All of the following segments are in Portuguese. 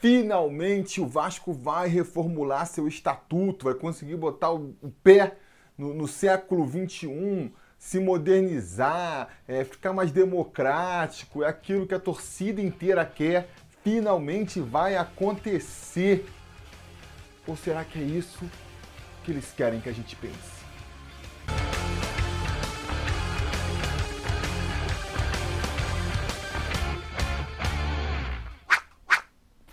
Finalmente o Vasco vai reformular seu estatuto, vai conseguir botar o, pé no, no século XXI, se modernizar, é, ficar mais democrático, é aquilo que a torcida inteira quer. Finalmente vai acontecer. Ou será que é isso que eles querem que a gente pense?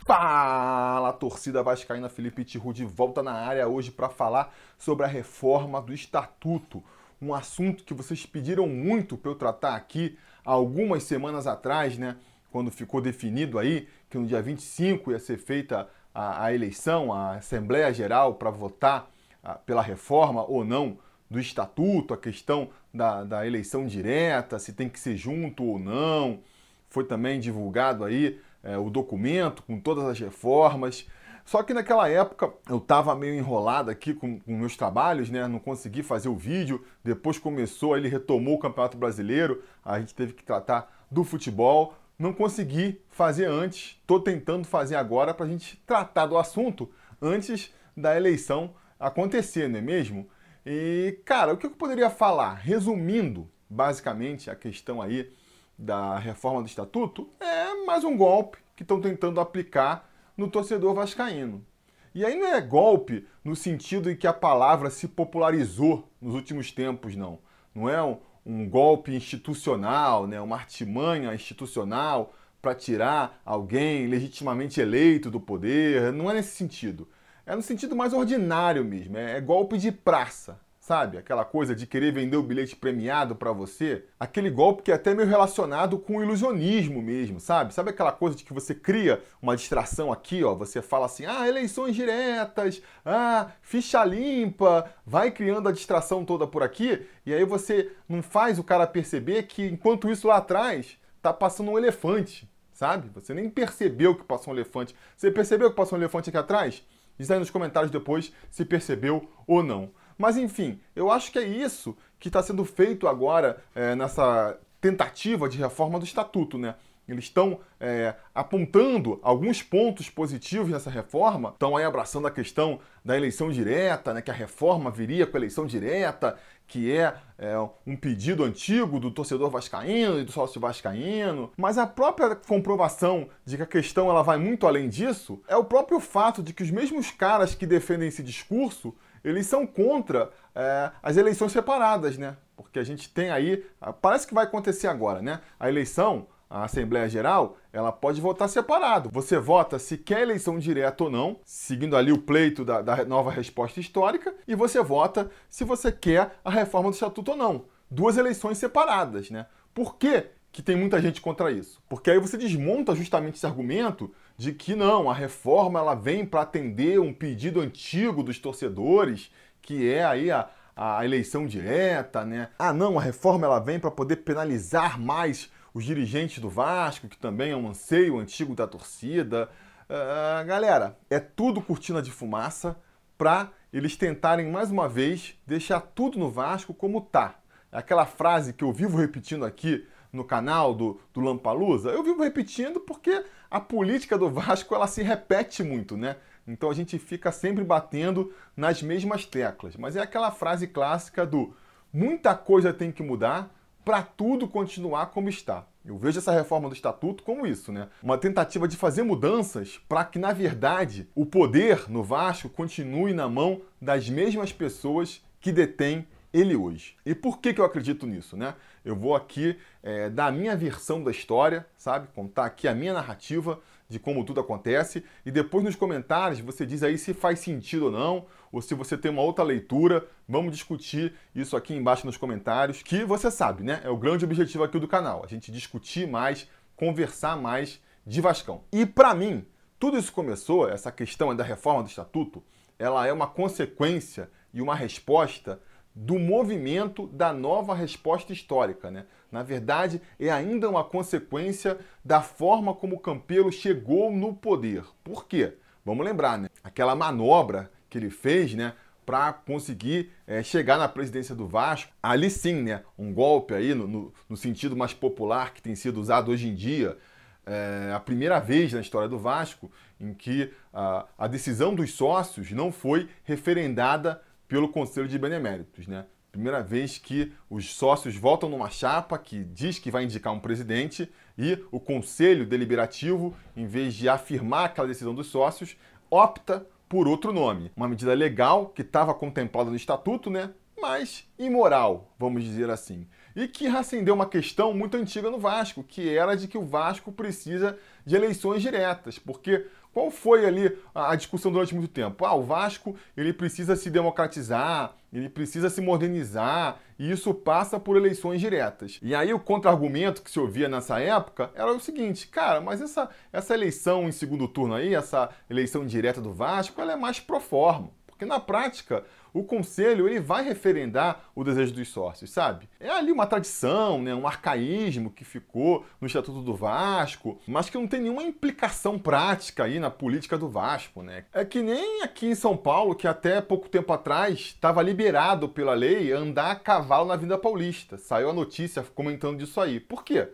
Fala, torcida vascaína Felipe Tiru de volta na área hoje para falar sobre a reforma do estatuto, um assunto que vocês pediram muito para eu tratar aqui algumas semanas atrás, né, quando ficou definido aí que no dia 25 ia ser feita a, a eleição, a Assembleia Geral para votar a, pela reforma ou não do estatuto, a questão da, da eleição direta, se tem que ser junto ou não. Foi também divulgado aí é, o documento com todas as reformas. Só que naquela época eu estava meio enrolado aqui com, com, meus trabalhos, né? Não consegui fazer o vídeo. Depois começou, ele retomou o Campeonato Brasileiro. A gente teve que tratar do futebol. Não consegui fazer antes. Estou tentando fazer agora para a gente tratar do assunto antes da eleição acontecer, não é mesmo? E, cara, o que eu poderia falar? Resumindo, basicamente, a questão aí da reforma do estatuto é mais um golpe que estão tentando aplicar no torcedor vascaíno. E aí não é golpe no sentido em que a palavra se popularizou nos últimos tempos, não. Não é um, um golpe institucional, né, uma artimanha institucional para tirar alguém legitimamente eleito do poder. Não é nesse sentido. É no sentido mais ordinário mesmo. É, é golpe de praça. Sabe? Aquela coisa de querer vender o bilhete premiado para você. Aquele golpe que é até meio relacionado com o ilusionismo mesmo, sabe? Sabe aquela coisa de que você cria uma distração aqui, ó? Você fala assim, ah, eleições diretas, ah, ficha limpa, vai criando a distração toda por aqui, e aí você não faz o cara perceber que enquanto isso lá atrás tá passando um elefante, sabe? Você nem percebeu que passou um elefante. Você percebeu que passou um elefante aqui atrás? Diz aí nos comentários depois se percebeu ou não. Mas enfim, eu acho que é isso que está sendo feito agora é, nessa tentativa de reforma do estatuto, né? Eles estão é, apontando alguns pontos positivos nessa reforma, estão aí abraçando a questão da eleição direta, né, que a reforma viria com a eleição direta, que é, é, um pedido antigo do torcedor vascaíno e do sócio vascaíno, mas a própria comprovação de que a questão ela vai muito além disso é o próprio fato de que os mesmos caras que defendem esse discurso eles são contra é, as eleições separadas, né? Porque a gente tem aí, parece que vai acontecer agora, né? A eleição, a Assembleia Geral, ela pode votar separado. Você vota se quer eleição direta ou não, seguindo ali o pleito da, da nova resposta histórica, e você vota se você quer a reforma do Estatuto ou não. Duas eleições separadas, né? Por quê? que tem muita gente contra isso. Porque aí você desmonta justamente esse argumento de que não, a reforma ela vem para atender um pedido antigo dos torcedores, que é aí a, a eleição direta, né? Ah, não, a reforma ela vem para poder penalizar mais os dirigentes do Vasco, que também é um anseio antigo da torcida. Uh, galera, é tudo cortina de fumaça para eles tentarem mais uma vez deixar tudo no Vasco como tá. Aquela frase que eu vivo repetindo aqui no canal do, do Lampalusa, eu vivo repetindo porque a política do Vasco ela se repete muito, né? Então a gente fica sempre batendo nas mesmas teclas. Mas é aquela frase clássica do muita coisa tem que mudar para tudo continuar como está. Eu vejo essa reforma do estatuto como isso, né? Uma tentativa de fazer mudanças para que, na verdade, o poder no Vasco continue na mão das mesmas pessoas que detêm ele hoje. E por que, que eu acredito nisso, né? Eu vou aqui é, dar a minha versão da história, sabe? Contar aqui a minha narrativa de como tudo acontece e depois nos comentários você diz aí se faz sentido ou não, ou se você tem uma outra leitura. Vamos discutir isso aqui embaixo nos comentários, que você sabe, né? É o grande objetivo aqui do canal, a gente discutir mais, conversar mais de Vascão. E para mim, tudo isso começou, essa questão da reforma do estatuto, ela é uma consequência e uma resposta do movimento da nova resposta histórica. Né? Na verdade, é ainda uma consequência da forma como Campelo chegou no poder. Por quê? Vamos lembrar, né? Aquela manobra que ele fez, né? Para conseguir é, chegar na presidência do Vasco. Ali sim, né? Um golpe aí, no, no, no sentido mais popular que tem sido usado hoje em dia. É a primeira vez na história do Vasco em que a, a decisão dos sócios não foi referendada pelo Conselho de Beneméritos, né? Primeira vez que os sócios votam numa chapa que diz que vai indicar um presidente e o conselho deliberativo, em vez de afirmar aquela decisão dos sócios, opta por outro nome. Uma medida legal que estava contemplada no estatuto, né? Mas imoral, vamos dizer assim. E que reacendeu uma questão muito antiga no Vasco, que era de que o Vasco precisa de eleições diretas, porque qual foi ali a discussão durante muito tempo? Ah, o Vasco ele precisa se democratizar, ele precisa se modernizar, e isso passa por eleições diretas. E aí o contra-argumento que se ouvia nessa época era o seguinte, cara, mas essa, essa eleição em segundo turno aí, essa eleição direta do Vasco, ela é mais pro forma. Porque na prática, o conselho ele vai referendar o desejo dos sócios, sabe? É ali uma tradição, né, um arcaísmo que ficou no Estatuto do Vasco, mas que não tem nenhuma implicação prática aí na política do Vasco, né? É que nem aqui em São Paulo, que até pouco tempo atrás estava liberado pela lei andar a cavalo na Vinda Paulista. Saiu a notícia comentando disso aí. Por quê?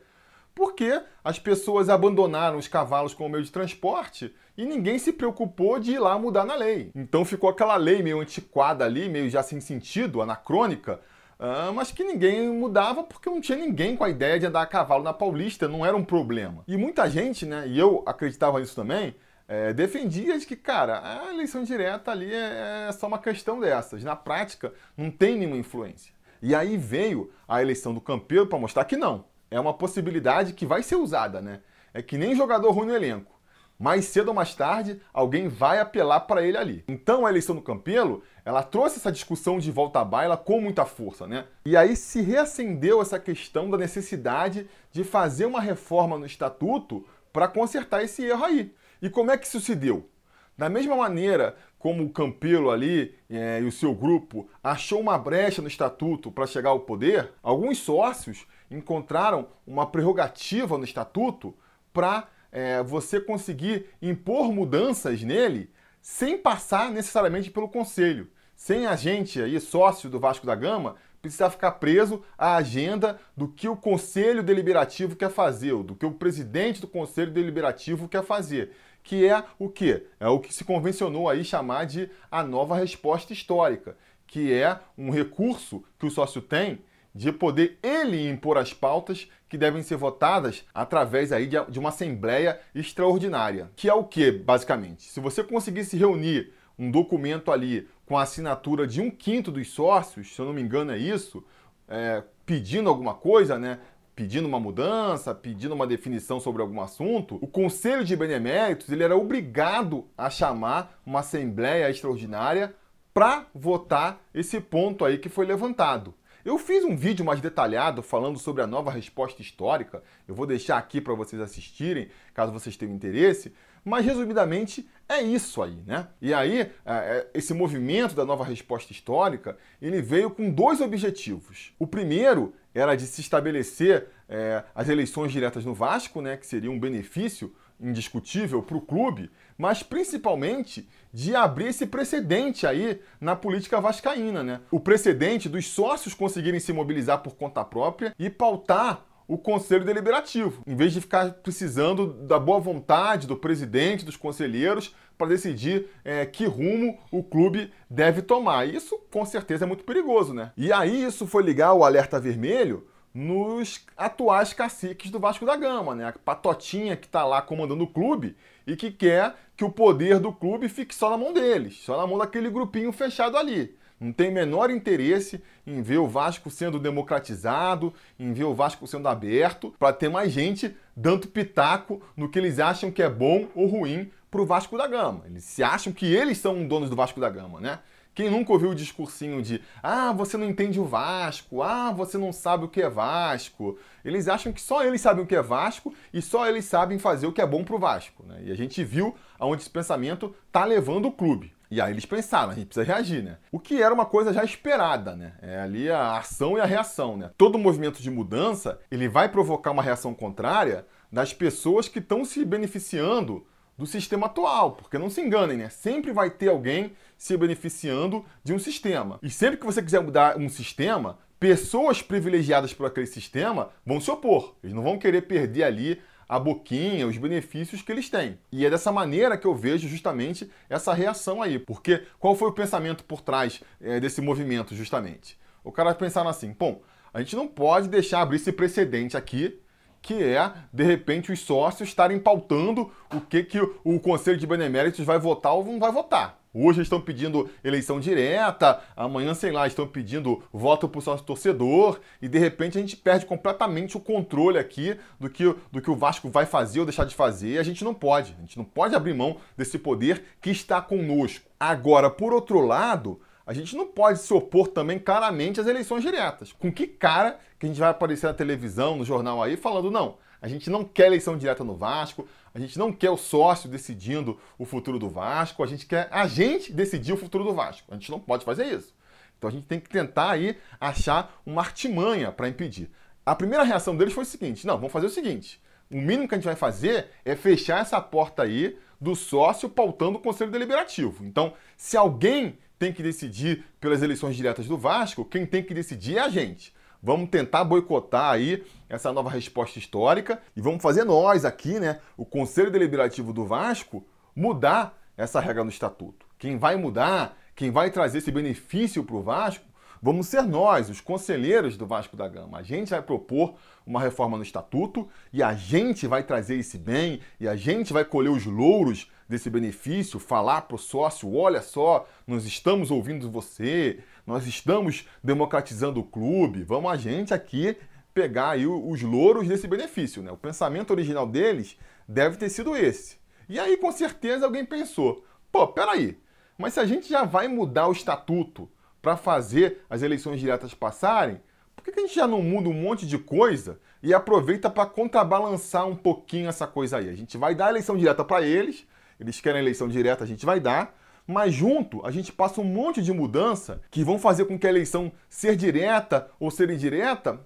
Porque as pessoas abandonaram os cavalos como meio de transporte e ninguém se preocupou de ir lá mudar na lei. Então ficou aquela lei meio antiquada ali, meio já sem sentido, anacrônica, Uh, mas que ninguém mudava porque não tinha ninguém com a ideia de andar a cavalo na Paulista, não era um problema. E muita gente, né, e eu acreditava nisso também, é, defendia de que, cara, a eleição direta ali é, é só uma questão dessas. Na prática, não tem nenhuma influência. E aí veio a eleição do Campeiro para mostrar que não é uma possibilidade que vai ser usada, né? É que nem jogador ruim no elenco. Mais cedo ou mais tarde, alguém vai apelar para ele ali. Então a eleição do Campelo, ela trouxe essa discussão de volta à baila com muita força, né? E aí se reacendeu essa questão da necessidade de fazer uma reforma no estatuto para consertar esse erro aí. E como é que isso se deu? Da mesma maneira como o Campelo ali é, e o seu grupo achou uma brecha no estatuto para chegar ao poder, alguns sócios encontraram uma prerrogativa no estatuto para é, você conseguir impor mudanças nele sem passar necessariamente pelo conselho. Sem a gente aí, sócio do Vasco da Gama, precisar ficar preso à agenda do que o Conselho Deliberativo quer fazer, ou do que o presidente do Conselho Deliberativo quer fazer. Que é o quê? É o que se convencionou aí chamar de a nova resposta histórica, que é um recurso que o sócio tem de poder ele impor as pautas que devem ser votadas através aí de uma assembleia extraordinária. Que é o que, basicamente? Se você conseguisse reunir um documento ali com a assinatura de um quinto dos sócios, se eu não me engano é isso, é, pedindo alguma coisa, né? Pedindo uma mudança, pedindo uma definição sobre algum assunto, o Conselho de Beneméritos ele era obrigado a chamar uma assembleia extraordinária para votar esse ponto aí que foi levantado. Eu fiz um vídeo mais detalhado falando sobre a nova resposta histórica. Eu vou deixar aqui para vocês assistirem, caso vocês tenham interesse. Mas, resumidamente, é isso aí, né? E aí, é, é, esse movimento da nova resposta histórica, ele veio com dois objetivos. O primeiro era de se estabelecer é, as eleições diretas no Vasco, né? Que seria um benefício indiscutível para o clube, mas principalmente de abrir esse precedente aí na política vascaína, né? O precedente dos sócios conseguirem se mobilizar por conta própria e pautar o conselho deliberativo, em vez de ficar precisando da boa vontade do presidente, dos conselheiros, para decidir é, que rumo o clube deve tomar. Isso, com certeza, é muito perigoso, né? E aí isso foi ligar o alerta vermelho nos atuais caciques do Vasco da Gama, né? A patotinha que está lá comandando o clube e que quer que o poder do clube fique só na mão deles, só na mão daquele grupinho fechado ali. Não tem menor interesse em ver o Vasco sendo democratizado, em ver o Vasco sendo aberto, para ter mais gente dando pitaco no que eles acham que é bom ou ruim para o Vasco da Gama. Eles se acham que eles são donos do Vasco da Gama, né? Quem nunca ouviu o discursinho de ah, você não entende o Vasco, ah, você não sabe o que é Vasco. Eles acham que só eles sabem o que é Vasco e só eles sabem fazer o que é bom pro Vasco. Né? E a gente viu aonde esse pensamento tá levando o clube. E aí eles pensaram, a gente precisa reagir, né? O que era uma coisa já esperada, né? É ali a ação e a reação, né? Todo movimento de mudança, ele vai provocar uma reação contrária das pessoas que estão se beneficiando do sistema atual, porque não se enganem, né? Sempre vai ter alguém se beneficiando de um sistema. E sempre que você quiser mudar um sistema, pessoas privilegiadas por aquele sistema vão se opor. Eles não vão querer perder ali a boquinha, os benefícios que eles têm. E é dessa maneira que eu vejo justamente essa reação aí. Porque qual foi o pensamento por trás é, desse movimento, justamente? O cara pensaram assim, bom, a gente não pode deixar abrir esse precedente aqui que é, de repente, os sócios estarem pautando o que, que o Conselho de Beneméritos vai votar ou não vai votar. Hoje estão pedindo eleição direta, amanhã, sei lá, estão pedindo voto para o sócio torcedor, e de repente a gente perde completamente o controle aqui do que, do que o Vasco vai fazer ou deixar de fazer. A gente não pode, a gente não pode abrir mão desse poder que está conosco. Agora, por outro lado, a gente não pode se opor também claramente às eleições diretas. Com que cara que a gente vai aparecer na televisão, no jornal aí, falando, não, a gente não quer eleição direta no Vasco, a gente não quer o sócio decidindo o futuro do Vasco, a gente quer a gente decidir o futuro do Vasco. A gente não pode fazer isso. Então a gente tem que tentar aí achar uma artimanha para impedir. A primeira reação deles foi o seguinte: não, vamos fazer o seguinte. O mínimo que a gente vai fazer é fechar essa porta aí do sócio pautando o Conselho Deliberativo. Então, se alguém tem que decidir pelas eleições diretas do Vasco, quem tem que decidir é a gente. Vamos tentar boicotar aí essa nova resposta histórica e vamos fazer nós aqui, né, o Conselho Deliberativo do Vasco, mudar essa regra no estatuto. Quem vai mudar, quem vai trazer esse benefício para o Vasco, vamos ser nós, os conselheiros do Vasco da Gama. A gente vai propor uma reforma no estatuto e a gente vai trazer esse bem e a gente vai colher os louros desse benefício, falar para o sócio: olha só, nós estamos ouvindo você, nós estamos democratizando o clube, vamos a gente aqui pegar aí os louros desse benefício. Né? O pensamento original deles deve ter sido esse. E aí, com certeza, alguém pensou: pô, peraí, mas se a gente já vai mudar o estatuto para fazer as eleições diretas passarem, por que, a gente já não muda um monte de coisa e aproveita para contrabalançar um pouquinho essa coisa aí? A gente vai dar a eleição direta para eles, eles querem eleição direta, a gente vai dar, mas junto a gente passa um monte de mudança que vão fazer com que a eleição ser direta ou ser indireta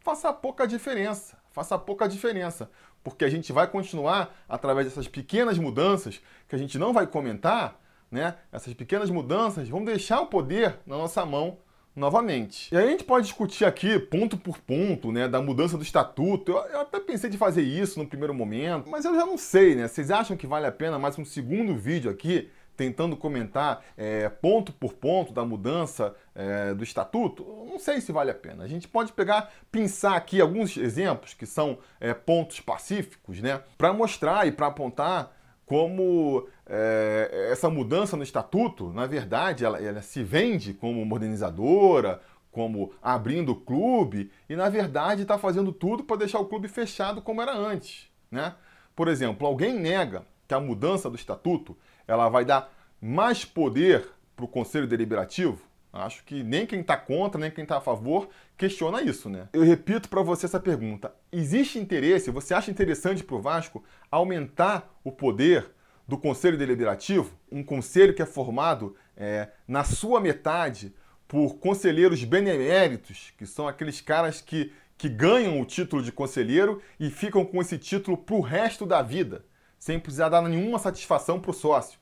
faça pouca diferença. Faça pouca diferença. Porque a gente vai continuar, através dessas pequenas mudanças, que a gente não vai comentar, né? Essas pequenas mudanças vão deixar o poder na nossa mão novamente. E aí a gente pode discutir aqui, ponto por ponto, né, da mudança do estatuto. Eu, eu, até pensei de fazer isso no primeiro momento, mas eu já não sei, né? Vocês acham que vale a pena mais um segundo vídeo aqui? Tentando comentar é, ponto por ponto da mudança é, do estatuto, não sei se vale a pena. A gente pode pegar, pensar aqui alguns exemplos que são é, pontos pacíficos, né, para mostrar e para apontar como é, essa mudança no estatuto, na verdade, ela, ela se vende como modernizadora, como abrindo o clube, e na verdade está fazendo tudo para deixar o clube fechado como era antes. Né? Por exemplo, alguém nega que a mudança do estatuto ela vai dar mais poder para o Conselho Deliberativo? Acho que nem quem está contra, nem quem está a favor questiona isso, né? Eu repito para você essa pergunta: existe interesse? Você acha interessante para o Vasco aumentar o poder do Conselho Deliberativo? Um conselho que é formado é, na sua metade por conselheiros beneméritos, que são aqueles caras que, que ganham o título de conselheiro e ficam com esse título para o resto da vida, sem precisar dar nenhuma satisfação para o sócio.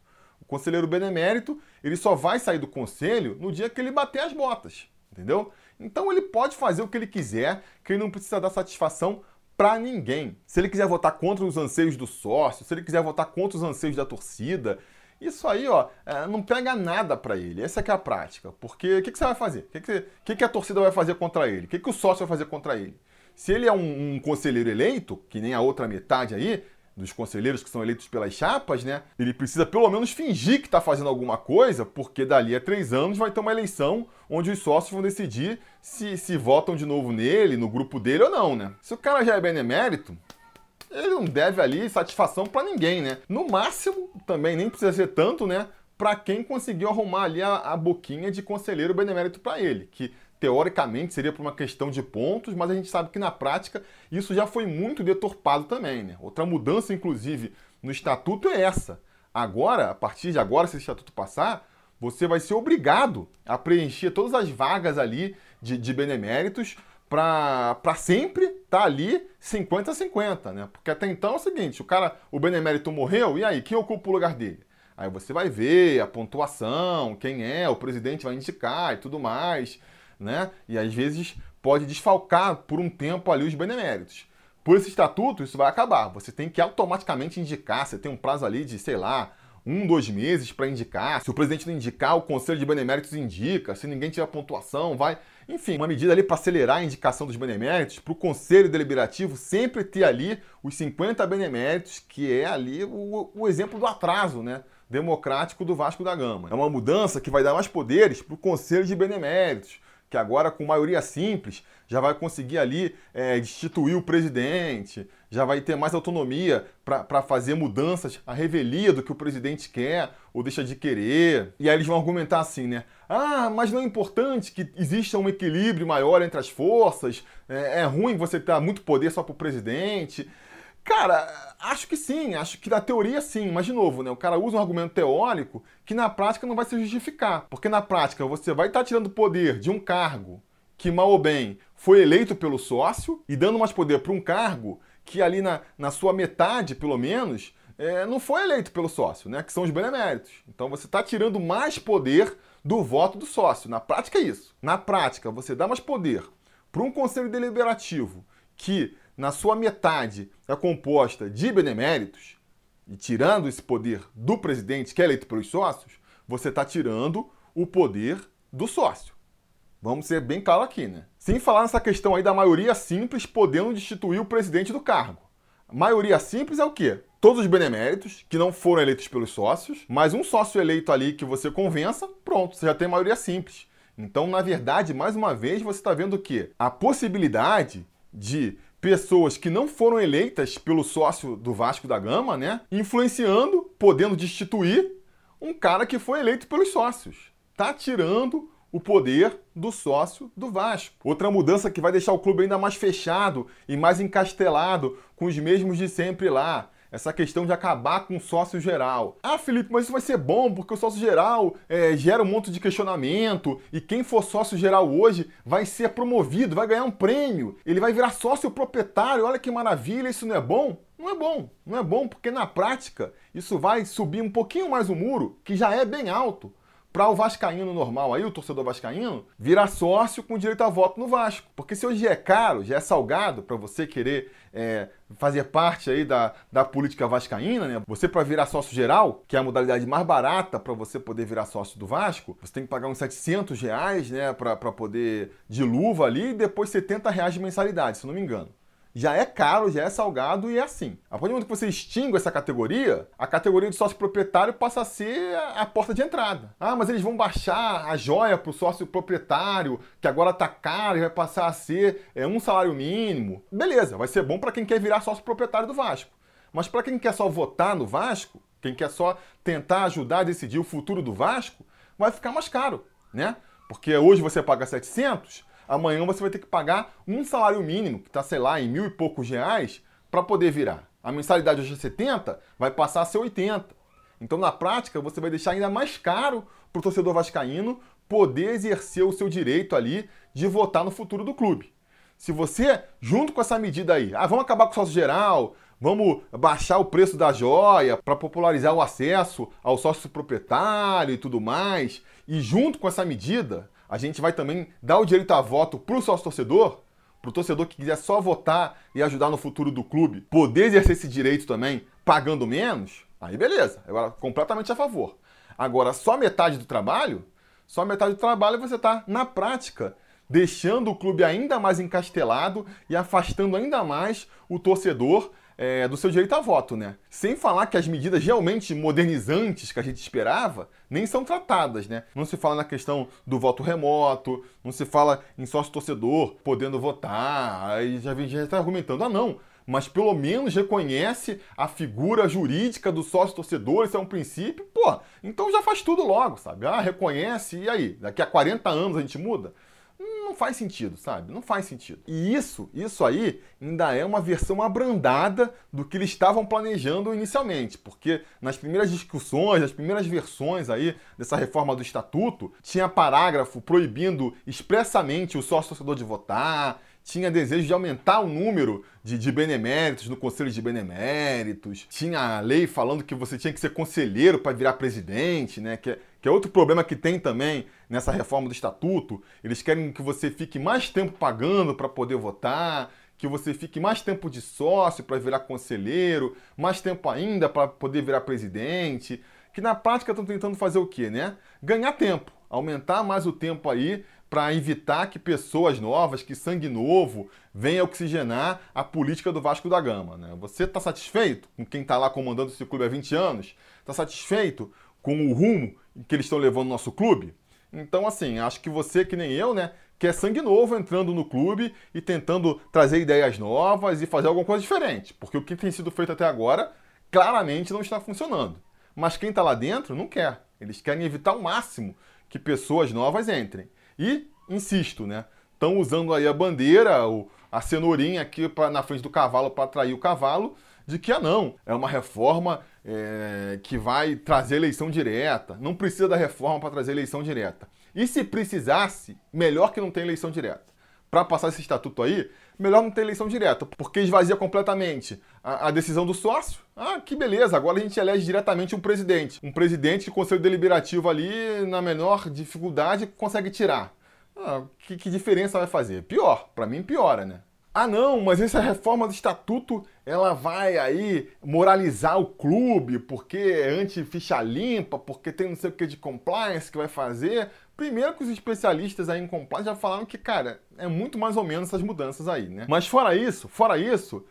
Conselheiro benemérito, ele só vai sair do conselho no dia que ele bater as botas, entendeu? Então ele pode fazer o que ele quiser, que ele não precisa dar satisfação para ninguém. Se ele quiser votar contra os anseios do sócio, se ele quiser votar contra os anseios da torcida, isso aí, ó, é, não pega nada para ele. Essa é a prática. Porque o que, que, você vai fazer? O que, que, que, a torcida vai fazer contra ele? O que, que o sócio vai fazer contra ele? Se ele é um, um conselheiro eleito, que nem a outra metade aí, dos conselheiros que são eleitos pelas chapas, né? Ele precisa pelo menos fingir que está fazendo alguma coisa, porque dali a três anos vai ter uma eleição onde os sócios vão decidir se, se votam de novo nele, no grupo dele ou não, né? Se o cara já é benemérito, ele não deve ali satisfação para ninguém, né? No máximo, também nem precisa ser tanto, né? Para quem conseguiu arrumar ali a, a boquinha de conselheiro benemérito para ele, que teoricamente seria por uma questão de pontos, mas a gente sabe que na prática isso já foi muito deturpado também. Né? Outra mudança, inclusive, no estatuto é essa. Agora, a partir de agora, se o estatuto passar, você vai ser obrigado a preencher todas as vagas ali de, de beneméritos para sempre estar tá ali 50 a 50, né? Porque até então é o seguinte, o cara, o benemérito morreu, e aí, quem ocupa o lugar dele? Aí você vai ver a pontuação, quem é, o presidente vai indicar e tudo mais né? E às vezes pode desfalcar por um tempo ali os beneméritos. por esse estatuto, isso vai acabar. Você tem que automaticamente indicar, você tem um prazo ali de, sei lá, um, dois meses para indicar. Se o presidente não indicar, o Conselho de Beneméritos indica. Se ninguém tiver pontuação, vai. Enfim, uma medida ali para acelerar a indicação dos beneméritos, para o Conselho Deliberativo sempre ter ali os 50 beneméritos, que é ali o, o exemplo do atraso, né? Democrático do Vasco da Gama. É uma mudança que vai dar mais poderes para o Conselho de Beneméritos, que agora com maioria simples já vai conseguir ali é, destituir o presidente, já vai ter mais autonomia para fazer mudanças à revelia do que o presidente quer ou deixa de querer. E aí eles vão argumentar assim, né? Ah, mas não é importante que exista um equilíbrio maior entre as forças, é, é ruim você ter muito poder só para o presidente. Cara, acho que sim, acho que na teoria sim, mas de novo, né? O cara usa um argumento teórico que na prática não vai se justificar. Porque na prática você vai estar tá tirando poder de um cargo que, mal ou bem, foi eleito pelo sócio e dando mais poder para um cargo que ali na, na sua metade, pelo menos, é, não foi eleito pelo sócio, né? Que são os beneméritos. Então você está tirando mais poder do voto do sócio. Na prática é isso. Na prática, você dá mais poder para um conselho deliberativo que na sua metade é composta de beneméritos, e tirando esse poder do presidente, que é eleito pelos sócios, você está tirando o poder do sócio. Vamos ser bem claro aqui, né? Sem falar nessa questão aí da maioria simples podendo destituir o presidente do cargo. A maioria simples é o quê? Todos os beneméritos que não foram eleitos pelos sócios, mais um sócio eleito ali que você convença, pronto, você já tem maioria simples. Então, na verdade, mais uma vez, você está vendo que a possibilidade de pessoas que não foram eleitas pelo sócio do Vasco da Gama, né? Influenciando, podendo destituir um cara que foi eleito pelos sócios. Tá tirando o poder do sócio do Vasco. Outra mudança que vai deixar o clube ainda mais fechado e mais encastelado com os mesmos de sempre lá essa questão de acabar com o sócio geral. Ah, Felipe, mas isso vai ser bom porque o sócio geral é, gera um monte de questionamento e quem for sócio geral hoje vai ser promovido, vai ganhar um prêmio, ele vai virar sócio proprietário. Olha que maravilha, isso não é bom? Não é bom, não é bom porque na prática isso vai subir um pouquinho mais o muro, que já é bem alto para o vascaíno normal aí, o torcedor vascaíno, virar sócio com direito a voto no Vasco. Porque se hoje é caro, já é salgado para você querer é, fazer parte aí da, da política vascaína, né? Você para virar sócio geral, que é a modalidade mais barata para você poder virar sócio do Vasco, você tem que pagar uns 700 reais, né, para poder de luva ali e depois 70 reais de mensalidade, se não me engano já é caro, já é salgado e é assim. A partir do momento que você extingue essa categoria, a categoria de sócio proprietário passa a ser a porta de entrada. Ah, mas eles vão baixar a joia para o sócio proprietário, que agora está caro e vai passar a ser é, um salário mínimo. Beleza, vai ser bom para quem quer virar sócio proprietário do Vasco. Mas para quem quer só votar no Vasco, quem quer só tentar ajudar a decidir o futuro do Vasco, vai ficar mais caro, né? Porque hoje você paga 700, amanhã você vai ter que pagar um salário mínimo, que está, sei lá, em mil e poucos reais, para poder virar. A mensalidade hoje é 70, vai passar a ser 80. Então, na prática, você vai deixar ainda mais caro para o torcedor vascaíno poder exercer o seu direito ali de votar no futuro do clube. Se você, junto com essa medida aí, ah, vamos acabar com o sócio geral, vamos baixar o preço da joia para popularizar o acesso ao sócio proprietário e tudo mais, e junto com essa medida, a gente vai também dar o direito a voto para o sócio torcedor, para o torcedor que quiser só votar e ajudar no futuro do clube, poder exercer esse direito também pagando menos, aí beleza, agora completamente a favor. Agora, só metade do trabalho, só metade do trabalho você está, na prática, deixando o clube ainda mais encastelado e afastando ainda mais o torcedor é, do seu direito a voto, né? Sem falar que as medidas realmente modernizantes que a gente esperava nem são tratadas, né? Não se fala na questão do voto remoto, não se fala em sócio torcedor podendo votar, aí já vem está argumentando, ah não, mas pelo menos reconhece a figura jurídica do sócio torcedor, isso é um princípio, pô, então já faz tudo logo, sabe? Ah, reconhece, e aí? Daqui a 40 anos a gente muda? Não faz sentido, sabe? Não faz sentido. E isso, isso aí ainda é uma versão abrandada do que eles estavam planejando inicialmente, porque nas primeiras discussões, nas primeiras versões aí dessa reforma do estatuto, tinha parágrafo proibindo expressamente o sócio torcedor de votar, tinha desejo de aumentar o número de, de, beneméritos no Conselho de Beneméritos, tinha a lei falando que você tinha que ser conselheiro para virar presidente, né? Que é, que é outro problema que tem também nessa reforma do estatuto. Eles querem que você fique mais tempo pagando para poder votar, que você fique mais tempo de sócio para virar conselheiro, mais tempo ainda para poder virar presidente, que na prática estão tentando fazer o quê, né? Ganhar tempo, aumentar mais o tempo aí para evitar que pessoas novas, que sangue novo, venha oxigenar a política do Vasco da Gama. Né? Você está satisfeito com quem está lá comandando esse clube há 20 anos? Está satisfeito com o rumo que eles estão levando nosso clube? Então, assim, acho que você, que nem eu, né, quer sangue novo entrando no clube e tentando trazer ideias novas e fazer alguma coisa diferente. Porque o que tem sido feito até agora claramente não está funcionando. Mas quem está lá dentro não quer. Eles querem evitar ao máximo que pessoas novas entrem. E, insisto, né? Estão usando aí a bandeira, a cenourinha aqui pra, na frente do cavalo para atrair o cavalo, de que ah não, é uma reforma é, que vai trazer eleição direta. Não precisa da reforma para trazer eleição direta. E se precisasse, melhor que não tenha eleição direta. Para passar esse estatuto aí, melhor não ter eleição direta, porque esvazia completamente a, a, decisão do sócio. Ah, que beleza, agora a gente elege diretamente um presidente. Um presidente de conselho deliberativo ali, na menor dificuldade, consegue tirar. Ah, que, que diferença vai fazer? Pior, para mim piora, né? Ah, não, mas essa reforma do estatuto ela vai aí moralizar o clube porque é anti-ficha limpa, porque tem não sei o que de compliance que vai fazer. Primeiro que os especialistas aí em compliance já falaram que, cara, é muito mais ou menos essas mudanças aí, né? Mas fora isso, fora isso,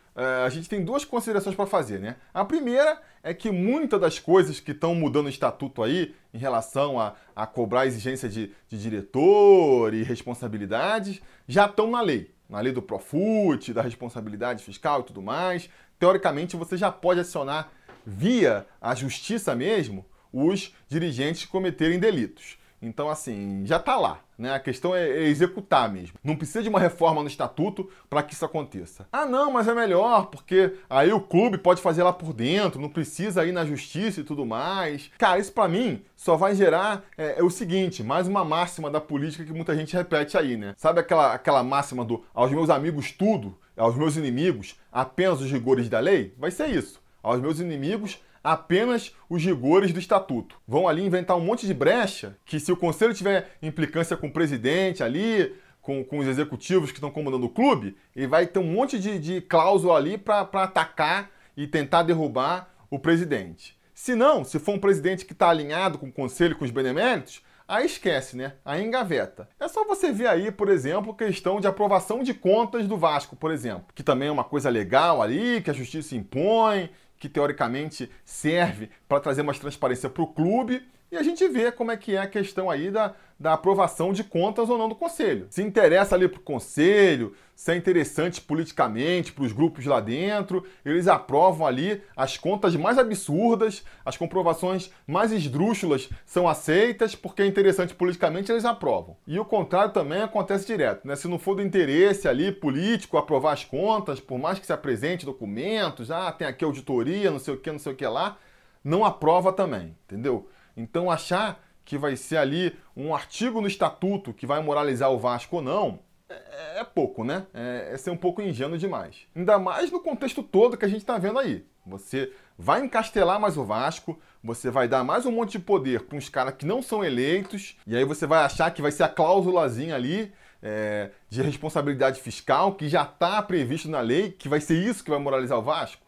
a gente tem duas considerações para fazer, né? A primeira é que muitas das coisas que estão mudando o estatuto aí, em relação a, a cobrar exigência de, de diretor e responsabilidades, já estão na lei. Na lei do Profut, da responsabilidade fiscal e tudo mais. Teoricamente, você já pode acionar via a justiça mesmo os dirigentes cometerem delitos. Então, assim, já está lá. Né? A questão é, é, executar mesmo. Não precisa de uma reforma no estatuto para que isso aconteça. Ah, não, mas é melhor, porque aí o clube pode fazer lá por dentro, não precisa ir na justiça e tudo mais. Cara, isso para mim só vai gerar é, é, o seguinte: mais uma máxima da política que muita gente repete aí, né? Sabe aquela, aquela máxima do aos meus amigos tudo, aos meus inimigos apenas os rigores da lei? Vai ser isso. Aos meus inimigos apenas os rigores do estatuto. Vão ali inventar um monte de brecha que, se o conselho tiver implicância com o presidente ali, com, com os executivos que estão comandando o clube, ele vai ter um monte de, de cláusula ali para atacar e tentar derrubar o presidente. Se não, se for um presidente que está alinhado com o conselho com os beneméritos, aí esquece, né? Aí engaveta. É só você ver aí, por exemplo, questão de aprovação de contas do Vasco, por exemplo, que também é uma coisa legal ali, que a justiça impõe que teoricamente serve para trazer mais transparência para o clube e a gente vê como é que é a questão aí da, da aprovação de contas ou não do conselho. Se interessa ali para o conselho, se é interessante politicamente para os grupos lá dentro, eles aprovam ali as contas mais absurdas, as comprovações mais esdrúxulas são aceitas porque é interessante politicamente, eles aprovam. E o contrário também acontece direto, né? Se não for do interesse ali político aprovar as contas, por mais que se apresente documentos, ah, tem aqui auditoria, não sei o que, não sei o que lá, não aprova também, entendeu? Então achar que vai ser ali um artigo no estatuto que vai moralizar o Vasco ou não, é, é pouco, né? É, é, ser um pouco ingênuo demais. Ainda mais no contexto todo que a gente está vendo aí. Você vai encastelar mais o Vasco, você vai dar mais um monte de poder para uns caras que não são eleitos, e aí você vai achar que vai ser a cláusulazinha ali é, de responsabilidade fiscal que já está previsto na lei, que vai ser isso que vai moralizar o Vasco.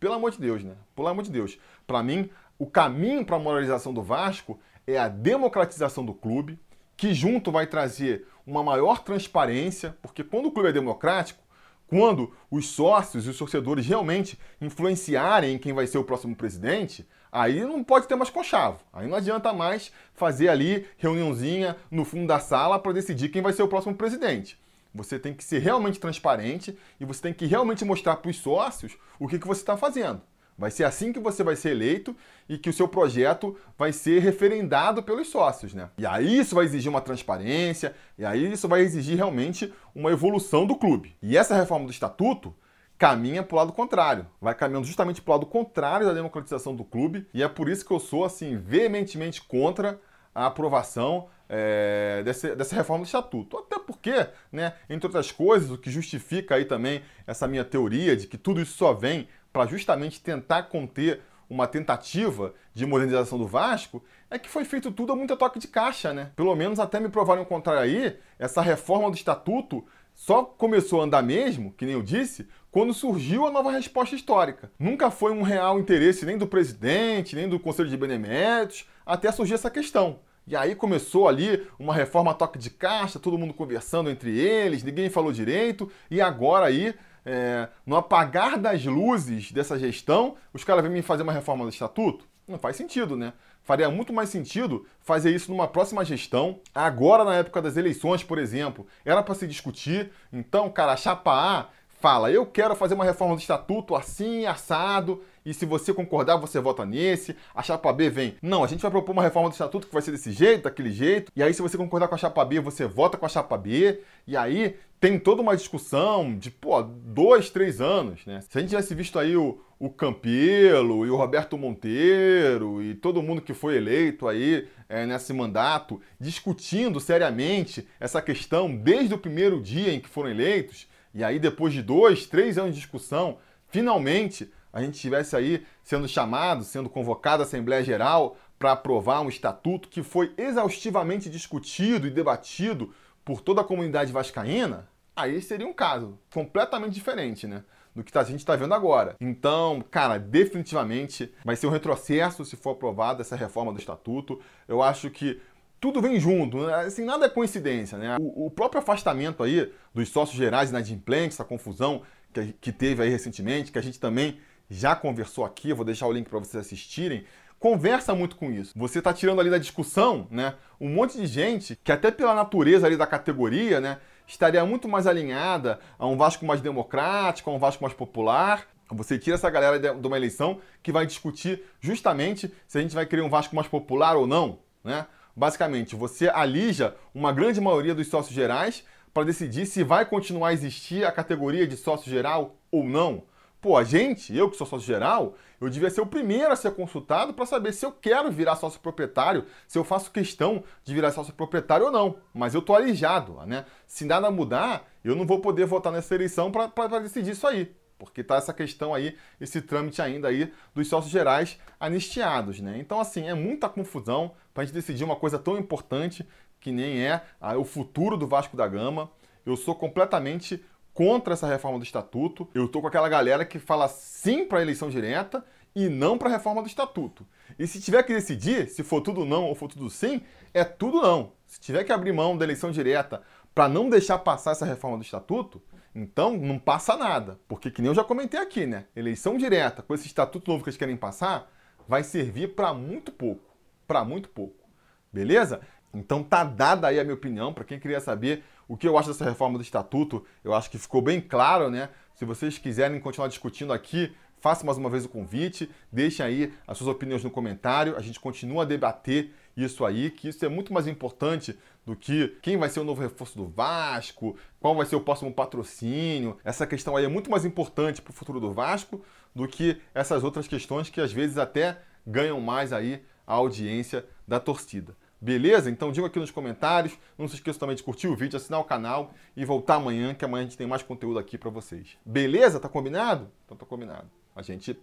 Pelo amor de Deus, né? Pelo amor de Deus. Para mim, o caminho para a moralização do Vasco é a democratização do clube, que junto vai trazer uma maior transparência, porque quando o clube é democrático, quando os sócios e os torcedores realmente influenciarem em quem vai ser o próximo presidente, aí não pode ter mais conchavo. Aí não adianta mais fazer ali reuniãozinha no fundo da sala para decidir quem vai ser o próximo presidente. Você tem que ser realmente transparente e você tem que realmente mostrar para os sócios o que, que você está fazendo. Vai ser assim que você vai ser eleito e que o seu projeto vai ser referendado pelos sócios, né? E aí isso vai exigir uma transparência, e aí isso vai exigir realmente uma evolução do clube. E essa reforma do estatuto caminha para o lado contrário, vai caminhando justamente para o lado contrário da democratização do clube, e é por isso que eu sou assim veementemente contra a aprovação é, dessa, dessa reforma do estatuto. Até porque, né, entre outras coisas, o que justifica aí também essa minha teoria de que tudo isso só vem para justamente tentar conter uma tentativa de modernização do Vasco, é que foi feito tudo a muito toque de caixa, né? Pelo menos até me provarem o contrário aí, essa reforma do estatuto só começou a andar mesmo, que nem eu disse, quando surgiu a nova resposta histórica. Nunca foi um real interesse nem do presidente, nem do Conselho de Beneméritos, até surgir essa questão. E aí começou ali uma reforma toque de caixa, todo mundo conversando entre eles, ninguém falou direito, e agora aí, é, no apagar das luzes dessa gestão, os caras vêm me fazer uma reforma do estatuto? Não faz sentido, né? Faria muito mais sentido fazer isso numa próxima gestão. Agora, na época das eleições, por exemplo, era para se discutir. Então, cara, a chapa A fala: eu quero fazer uma reforma do estatuto assim, assado, e se você concordar, você vota nesse. A chapa B vem: não, a gente vai propor uma reforma do estatuto que vai ser desse jeito, daquele jeito. E aí, se você concordar com a chapa B, você vota com a chapa B. E aí tem toda uma discussão de, pô, dois, três anos, né? Se a gente tivesse visto aí o, o Campelo e o Roberto Monteiro e todo mundo que foi eleito aí é, nesse mandato discutindo seriamente essa questão desde o primeiro dia em que foram eleitos, e aí depois de dois, três anos de discussão, finalmente a gente estivesse aí sendo chamado, sendo convocado à Assembleia Geral para aprovar um estatuto que foi exaustivamente discutido e debatido por toda a comunidade vascaína, aí seria um caso completamente diferente, né? Do que a gente está vendo agora. Então, cara, definitivamente vai ser um retrocesso se for aprovada essa reforma do estatuto. Eu acho que tudo vem junto, né? assim, nada é coincidência, né? O, o, próprio afastamento aí dos sócios gerais inadimplentes, essa confusão que, que teve aí recentemente, que a gente também já conversou aqui, eu vou deixar o link para vocês assistirem, conversa muito com isso. Você está tirando ali da discussão, né, um monte de gente que até pela natureza ali da categoria, né, estaria muito mais alinhada a um Vasco mais democrático, a um Vasco mais popular. Você tira essa galera de uma eleição que vai discutir justamente se a gente vai querer um Vasco mais popular ou não, né? Basicamente, você alija uma grande maioria dos sócios gerais para decidir se vai continuar a existir a categoria de sócio geral ou não. Pô, a gente, eu que sou sócio geral, eu devia ser o primeiro a ser consultado para saber se eu quero virar sócio proprietário, se eu faço questão de virar sócio proprietário ou não. Mas eu tô alijado, né? Se nada mudar, eu não vou poder votar nessa eleição para decidir isso aí. Porque tá essa questão aí, esse trâmite ainda aí dos sócios gerais anistiados, né? Então, assim, é muita confusão para a gente decidir uma coisa tão importante que nem é o futuro do Vasco da Gama. Eu sou completamente contra essa reforma do estatuto. Eu tô com aquela galera que fala sim para eleição direta e não para a reforma do estatuto. E se tiver que decidir, se for tudo não ou for tudo sim, é tudo não. Se tiver que abrir mão da eleição direta para não deixar passar essa reforma do estatuto, então não passa nada. Porque que nem eu já comentei aqui, né? Eleição direta com esse estatuto novo que eles querem passar vai servir para muito pouco, para muito pouco. Beleza? Então tá dada aí a minha opinião para quem queria saber o que eu acho dessa reforma do estatuto, eu acho que ficou bem claro, né? Se vocês quiserem continuar discutindo aqui, faça mais uma vez o convite, deixem aí as suas opiniões no comentário, a gente continua a debater isso aí, que isso é muito mais importante do que quem vai ser o novo reforço do Vasco, qual vai ser o próximo patrocínio. Essa questão aí é muito mais importante para o futuro do Vasco do que essas outras questões que às vezes até ganham mais aí a audiência da torcida. Beleza? Então diga aqui nos comentários. Não se esqueça também de curtir o vídeo, assinar o canal e voltar amanhã, que amanhã a gente tem mais conteúdo aqui para vocês. Beleza? Tá combinado? Então tá combinado. A gente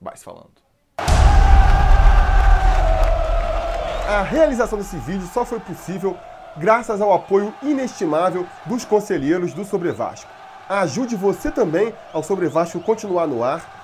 vai se falando. A realização desse vídeo só foi possível graças ao apoio inestimável dos conselheiros do Sobre Vasco. Ajude você também ao Sobre Vasco continuar no ar